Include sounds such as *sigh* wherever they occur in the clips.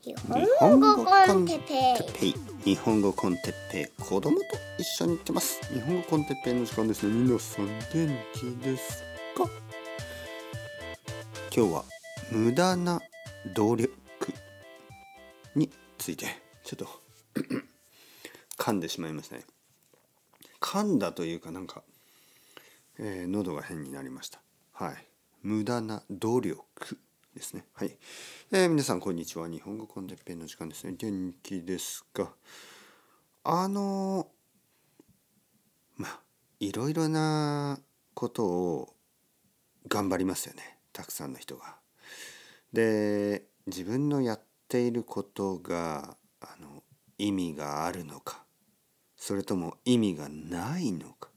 日本語コンテッペイ日本語コンテッペイ子供と一緒に行ってます。日本語コンテッペイの時間ですね。皆さん元気ですか？今日は無駄な努力についてちょっと噛んでしまいましたね。噛んだというかなんか、えー喉が変になりました。はい。無駄な努力。ですね。はい、えー皆さんこんにちは。日本語コンテッペイの時間ですね。元気ですか？あのまあいろいろなことを頑張りますよね。たくさんの人が。で自分のやっていることがあの意味があるのかそれとも意味がないのか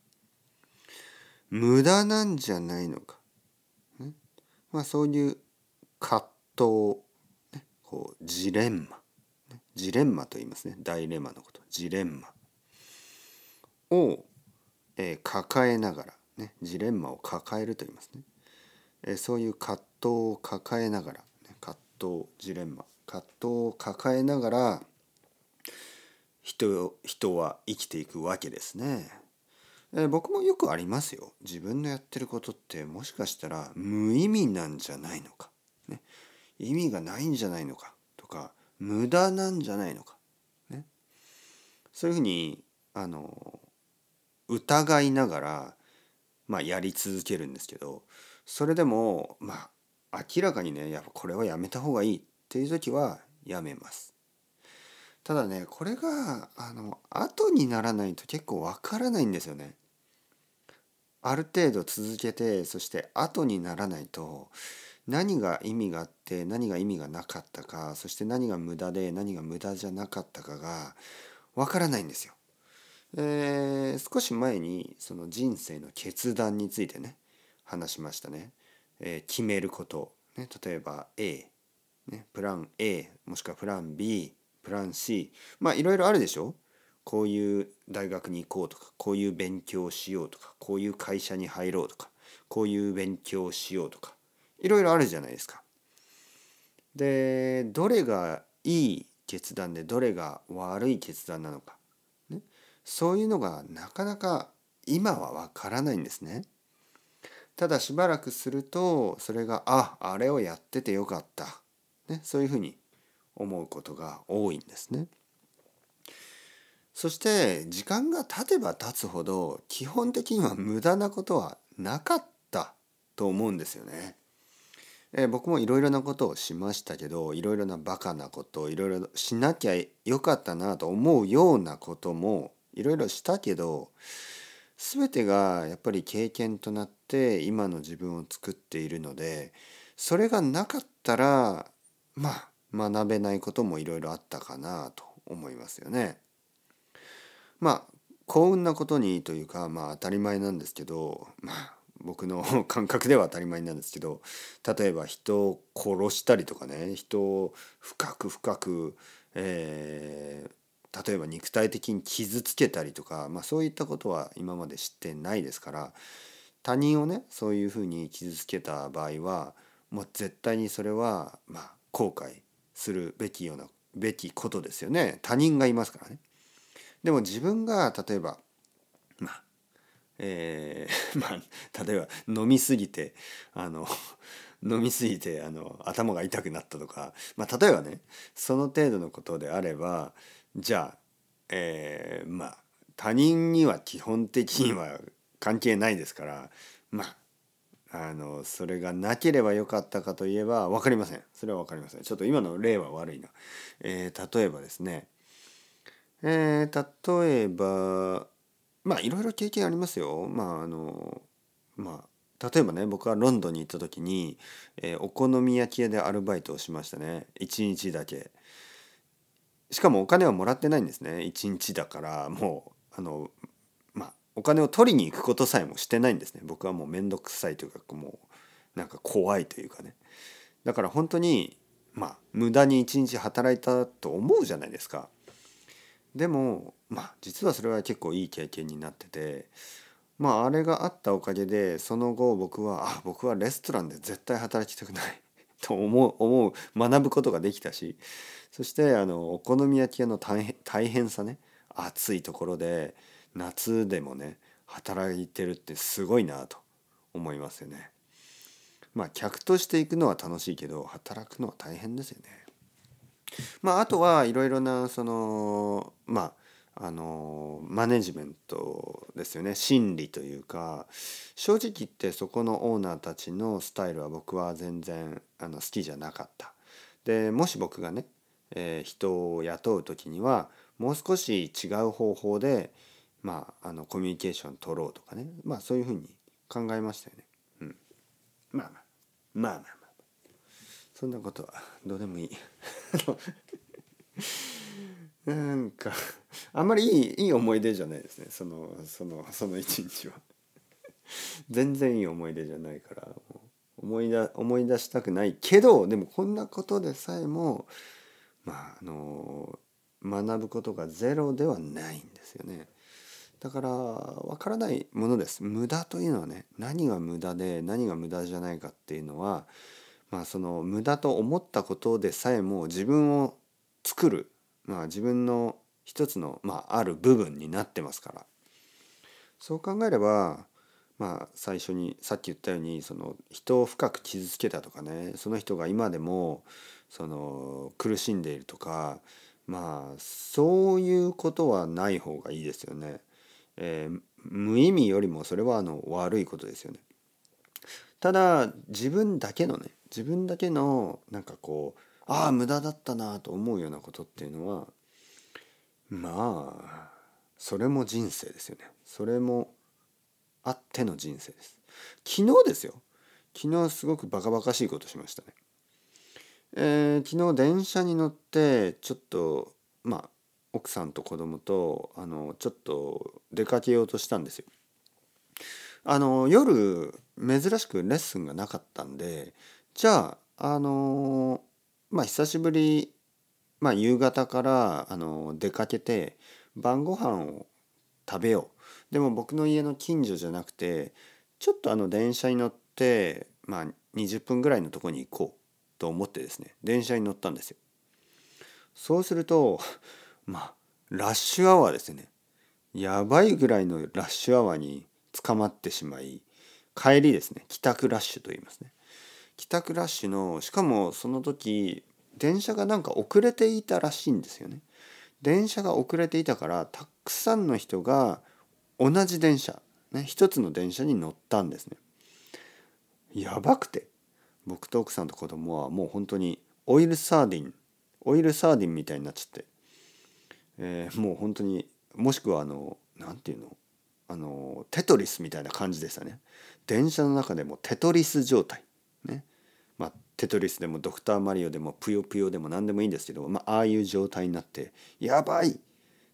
無駄なんじゃないのか、まあ、そういう葛藤、ね、こうジレンマ、ねジレンマと言いますね。大レマのこと。ジレンマ。を、えー抱えながら、ね、ジレンマを抱えると言いますね、えーそういう葛藤を抱えながら、ね、葛藤ジレンマ。葛藤を抱えながら人人は生きていくわけですね。えー僕もよくありますよ。自分のやってることってもしかしたら無意味なんじゃないのか、意味がないんじゃないのか？とか無駄なんじゃないのか、ね、そういうふうにあの疑いながら、まあ、やり続けるんですけどそれでもまあ明らかにねやっぱこれはやめた方がいいっていう時はやめます。ただねこれがあの後にならないと結構わからないんですよね。ある程度続けてそして後にならないと何が意味があって何が意味がなかったかそして何が無駄で何が無駄じゃなかったかがわからないんですよ。えー少し前にその人生の決断についてね話しましたね。えー決めること、ね、例えば A、ね、プラン A もしくはプラン B プラン C まあいろいろあるでしょ？こういう大学に行こうとかこういう勉強をしようとかこういう会社に入ろうとかこういう勉強をしようとか。いろいろあるじゃないですか。でどれがいい決断でどれが悪い決断なのか、ね、そういうのがなかなか今はわからないんですね。ただしばらくするとそれがああれをやっててよかった、ね、そういうふうに思うことが多いんですね。そして時間が経てば経つほど基本的には無駄なことはなかったと思うんですよね。えー僕もいろいろなことをしましたけどいろいろなバカなこといろいろしなきゃよかったなと思うようなこともいろいろしたけど全てがやっぱり経験となって今の自分を作っているのでそれがなかったらまあ学べないこともいろいろあったかなと思いますよね。まあ幸運なことにというかまあ当たり前なんですけどまあ僕の *laughs* 感覚では当たり前なんですけど例えば人を殺したりとかね人を深く深く、えー例えば肉体的に傷つけたりとか、まあ、そういったことは今まで知ってないですから他人をねそういうふうに傷つけた場合はもう絶対にそれはまあ後悔するべきようなべきことですよね他人がいますからね。でも自分が例えばまあえー *laughs* まあ例えば飲みすぎてあの *laughs* 飲みすぎてあの頭が痛くなったとか、まあ、例えばねその程度のことであればじゃあ、えーまあ他人には基本的には関係ないですからまああのそれがなければよかったかといえば分かりません。それは分かりません。ちょっと今の例は悪いな、えー例えばですね。えー例えばまあいろいろ経験ありますよ。まああのまあ例えばね僕はロンドンに行った時に、えーお好み焼き屋でアルバイトをしましたね1日だけ。しかもお金はもらってないんですね1日だからもうあのまあお金を取りに行くことさえもしてないんですね僕はもう面倒くさいというかもうなんか怖いというかねだから本当にまあ無駄に1日働いたと思うじゃないですか。でもまあ実はそれは結構いい経験になっててまああれがあったおかげでその後僕はあ僕はレストランで絶対働きたくない *laughs* と思う思う学ぶことができたしそしてあのお好み焼き屋の大変大変さね暑いところで夏でもね働いてるってすごいなと思いますよね。まあ客として行くのは楽しいけど働くのは大変ですよね。まああとはいろいろなそのまああのマネジメントですよね心理というか正直言ってそこのオーナーたちのスタイルは僕は全然あの好きじゃなかった。でもし僕がね、えー、人を雇う時にはもう少し違う方法でまああのコミュニケーション取ろうとかねまあそういうふうに考えましたよね。うん、まあまあまあまあそんなことはどうでもいい。*laughs* なんかあんまりいいいい思い出じゃないですね。そのそのその一日は。全然いい思い出じゃないから思い出思い出したくないけどでもこんなことでさえもまああの学ぶことがゼロではないんですよね。だからわからないものです。無駄というのはね何が無駄で何が無駄じゃないかっていうのはまあその無駄と思ったことでさえも自分を作る、まあ、自分の一つの、まあ、ある部分になってますからそう考えればまあ最初にさっき言ったようにその人を深く傷つけたとかねその人が今でもその苦しんでいるとかまあそういうことはない方がいいですよね。えー、無意味よりもそれはあの悪いことですよね。ただ自分だけのね自分だけのなんかこうああ無駄だったなと思うようなことっていうのはまあそれも人生ですよね。それもあっての人生です。昨日ですよ。昨日すごくバカバカしいことしましたね。えー、昨日電車に乗ってちょっとまあ奥さんと子供とあのちょっと出かけようとしたんですよ。あの夜珍しくレッスンがなかったんでじゃああのまあ久しぶり、まあ、夕方からあの出かけて晩ご飯を食べよう。でも僕の家の近所じゃなくてちょっとあの電車に乗ってまあ20分ぐらいのとこに行こうと思ってですね。電車に乗ったんですよ。そうするとまあラッシュアワーですね。やばいぐらいのラッシュアワーに捕まってしまい帰りですね。帰宅ラッシュと言いますね。帰宅ラッシュのしかもその時電車がなんか遅れていたらしいんですよね。電車が遅れていたからたくさんの人が同じ電車ね一つの電車に乗ったんですね。やばくて。僕と奥さんと子供はもう本当にオイルサーディンオイルサーディンみたいになっちゃって。えー、もう本当にもしくはあの何て言うのあのテトリスみたいな感じでしたね。電車の中でもテトリス状態ね。テトリスでもドクターマリオでもぷよぷよでも何でもいいんですけど、まあ、ああいう状態になってやばい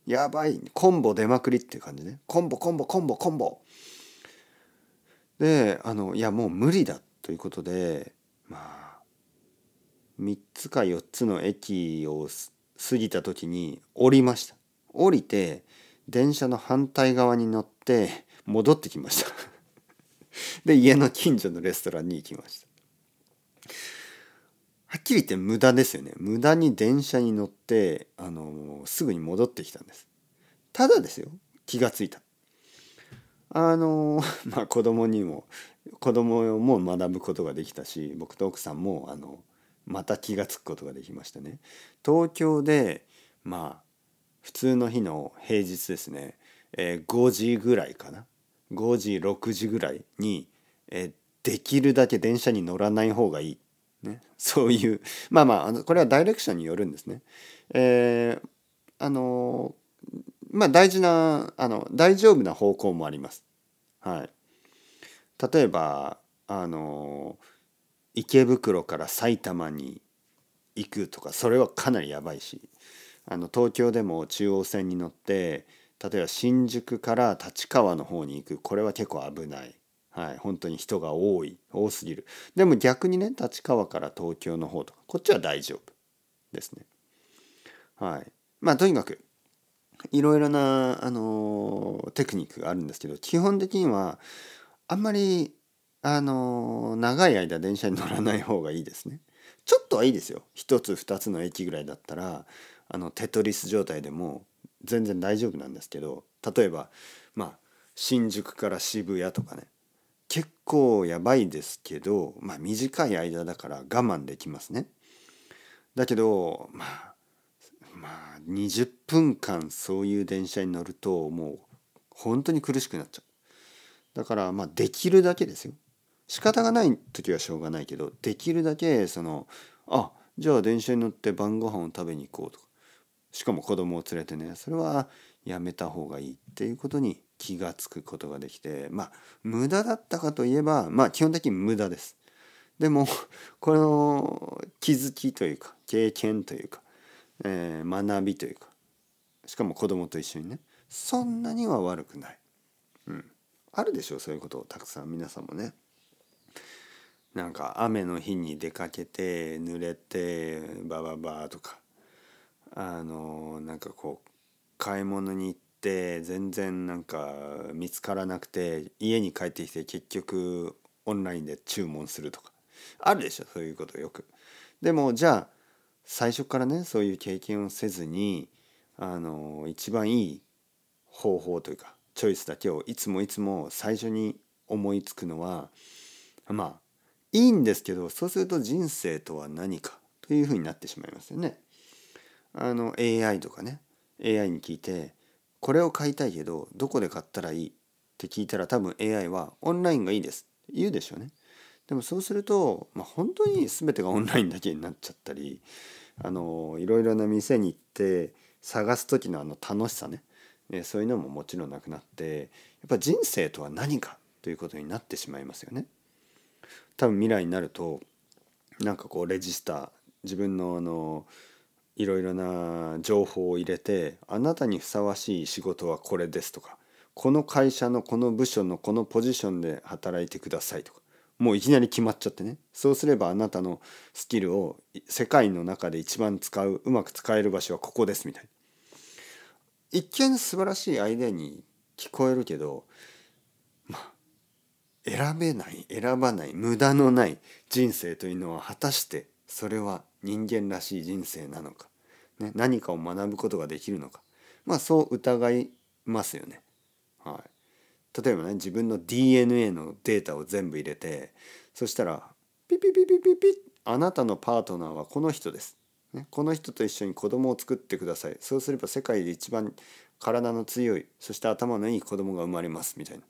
やばいコンボ出まくりっていう感じね。コンボコンボコンボコンボ。であのいやもう無理だということでまあ3つか4つの駅を過ぎた時に降りました。降りて電車の反対側に乗って戻ってきました。*laughs* で家の近所のレストランに行きました。はっきり言って無駄ですよね。無駄に電車に乗ってあのすぐに戻ってきたんです。ただですよ。気がついた。あの *laughs* まあ子供にも子供も学ぶことができたし僕と奥さんもあのまた気が付くことができましたね。東京でまあ普通の日の平日ですね、えー、5時ぐらいかな。5時6時ぐらいに、えー、できるだけ電車に乗らない方がいい、ね、そういうまあまあこれはダイレクションによるんですね。えー、あのまあ大事なあの大丈夫な方向もあります。はい、例えばあの池袋から埼玉に行くとかそれはかなりやばいしあの東京でも中央線に乗って例えば新宿から立川の方に行くこれは結構危ない。はい、本当に人が多い多すぎる。でも逆にね立川から東京の方とかこっちは大丈夫ですね。はい。まあとにかくいろいろな、あのー、テクニックがあるんですけど基本的にはあんまりあの長い間電車に乗らない方がいいですね。ちょっとはいいですよ。1つ2つの駅ぐらいだったらあのテトリス状態でも全然大丈夫なんですけど例えばまあ新宿から渋谷とかね。結構やばいですけどまあ短い間だから我慢できますね。だけどまあまあ20分間そういう電車に乗るともう本当に苦しくなっちゃう。だからまあできるだけですよ。仕方がない時はしょうがないけどできるだけそのあじゃあ電車に乗って晩ご飯を食べに行こうとかしかも子供を連れてねそれはやめた方がいいっていうことに気が付くことができてまあ無駄だったかといえばまあ基本的に無駄です。でも *laughs* この気づきというか経験というか、えー、学びというかしかも子供と一緒にねそんなには悪くない。うん、あるでしょうそういうことをたくさん皆さんもね。なんか雨の日に出かけて濡れてバババとかあのなんかこう買い物に行って全然なんか見つからなくて家に帰ってきて結局オンラインで注文するとかあるでしょそういうことよく。でもじゃあ最初からねそういう経験をせずにあの一番いい方法というかチョイスだけをいつもいつも最初に思いつくのはまあいいんですけどそうすると人生とは何かというふうになってしまいますよね。あの AI とかね AI に聞いてこれを買いたいけどどこで買ったらいいって聞いたら多分 AI はオンラインがいいですって言うでしょうね。でもそうすると、まあ、本当に全てがオンラインだけになっちゃったりあのいろいろな店に行って探す時のあの楽しさねねそういうのももちろんなくなってやっぱ人生とは何かということになってしまいますよね。多分未来になるとなんかこうレジスター自分のあのいろいろな情報を入れてあなたにふさわしい仕事はこれですとかこの会社のこの部署のこのポジションで働いてくださいとかもういきなり決まっちゃってね。そうすればあなたのスキルを世界の中で一番使ううまく使える場所はここですみたいな。一見素晴らしいアイデアに聞こえるけどまあ選べない選ばない無駄のない人生というのは果たしてそれは人間らしい人生なのか、ね、何かを学ぶことができるのかまあそう疑いますよね。はい、例えばね自分の DNA のデータを全部入れてそしたらピピピピピピあなたのパートナーはこの人です。ね、この人と一緒に子供を作ってください。そうすれば世界で一番体の強いそして頭のいい子供が生まれますみたいな。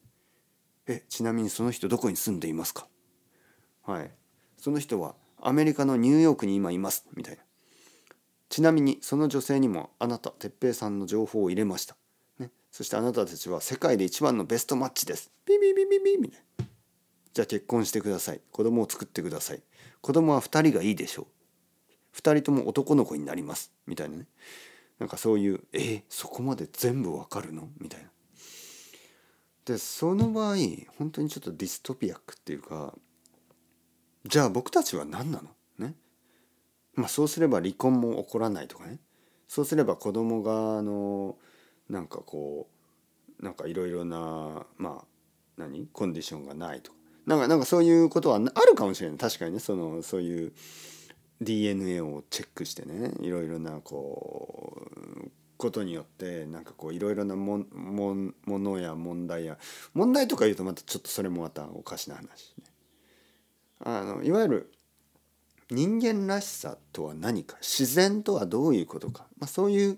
えちなみにその人どこに住んでいますか？はいその人はアメリカのニューヨークに今います。みたいな。ちなみにその女性にもあなた哲平さんの情報を入れました、ね、そしてあなたたちは世界で一番のベストマッチです。ビビビビビみたいな。じゃあ結婚してください。子供を作ってください。子供は2人がいいでしょう。2人とも男の子になります。みたいなね。なんかそういうえー、そこまで全部わかるの？みたいな。でその場合本当にちょっとディストピアックっていうかじゃあ僕たちは何なの？ね。まあそうすれば離婚も起こらないとかね。そうすれば子供があのなんかこうなんかいろいろなまあ何？コンディションがないとか。なんかなんかそういうことはあるかもしれない。確かにね。そのそういう DNA をチェックしてね。いろいろなこうことによってなんかこういろいろなももものや問題や。問題とか言うとまたちょっとそれもまたおかしな話ね。あのいわゆる人間らしさとは何か自然とはどういうことか、まあ、そういう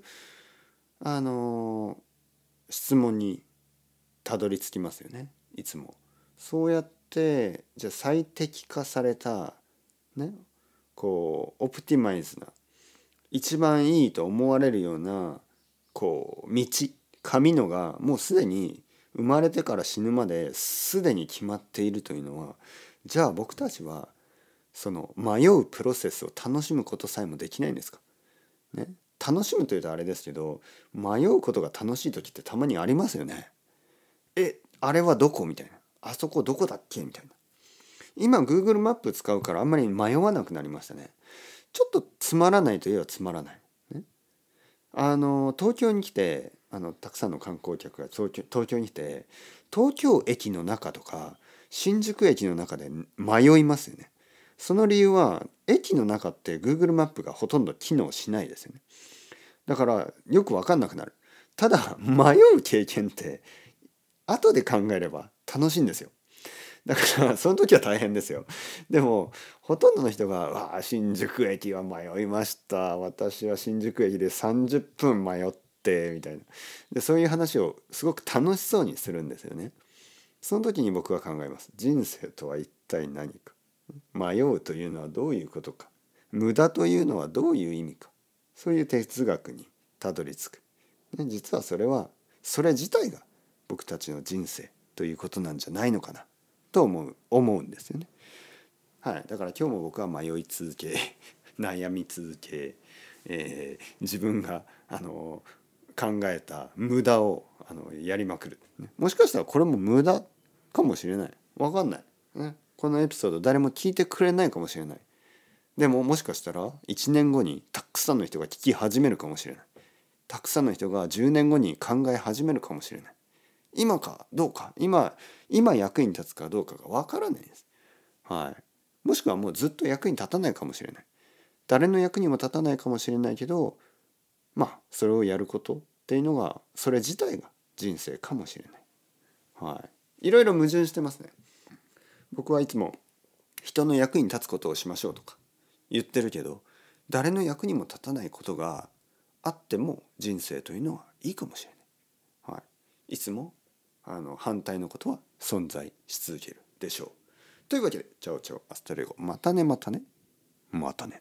あの質問にたどり着きますよねいつも。そうやってじゃ最適化されたねこうオプティマイズな一番いいと思われるようなこう道神のがもうすでに生まれてから死ぬまですでに決まっているというのはじゃあ僕たちはその迷うプロセスを楽しむことさえもできないんですか、ね、楽しむというとあれですけど迷うことが楽しい時ってたまにありますよね。えあれはどこ？みたいなあそこどこだっけ？みたいな。今 Google マップ使うからあんまり迷わなくなりましたね。ちょっとつまらないといえばつまらない。ね？あの東京に来てあのたくさんの観光客が東京に来て東京駅の中とか新宿駅の中で迷いますよね。その理由は駅の中って Google マップがほとんど機能しないですよね。だからよく分かんなくなる。ただ迷う経験って後で考えれば楽しいんですよ。だからその時は大変ですよ。でもほとんどの人が「わあ新宿駅は迷いました。私は新宿駅で30分迷って」みたいな。でそういう話をすごく楽しそうにするんですよね。その時に僕は考えます。人生とは一体何か。迷うというのはどういうことか。無駄というのはどういう意味か。そういう哲学にたどり着く。実はそれはそれ自体が僕たちの人生ということなんじゃないのかな。と思う思うんですよね。はい、だから今日も僕は迷い続け *laughs* 悩み続け、えー、自分があの考えた無駄をあのやりまくる、もしかしたらこれも無駄かもしれない。分かんない、ね、このエピソード誰も聞いてくれないかもしれない。でももしかしたら1年後にたくさんの人が聞き始めるかもしれない。たくさんの人が10年後に考え始めるかもしれない。今かどうか。今今役に立つかどうかがわからないです。はい。もしくはもうずっと役に立たないかもしれない。誰の役にも立たないかもしれないけどまあそれをやることっていうのがそれ自体が人生かもしれない。はい。いろいろ矛盾してますね。僕はいつも人の役に立つことをしましょうとか言ってるけど誰の役にも立たないことがあっても人生というのはいいかもしれない。はい、いつもあの反対のことは存在し続けるでしょう。というわけで、チャオチャオアストレゴ。またねまたね。またね。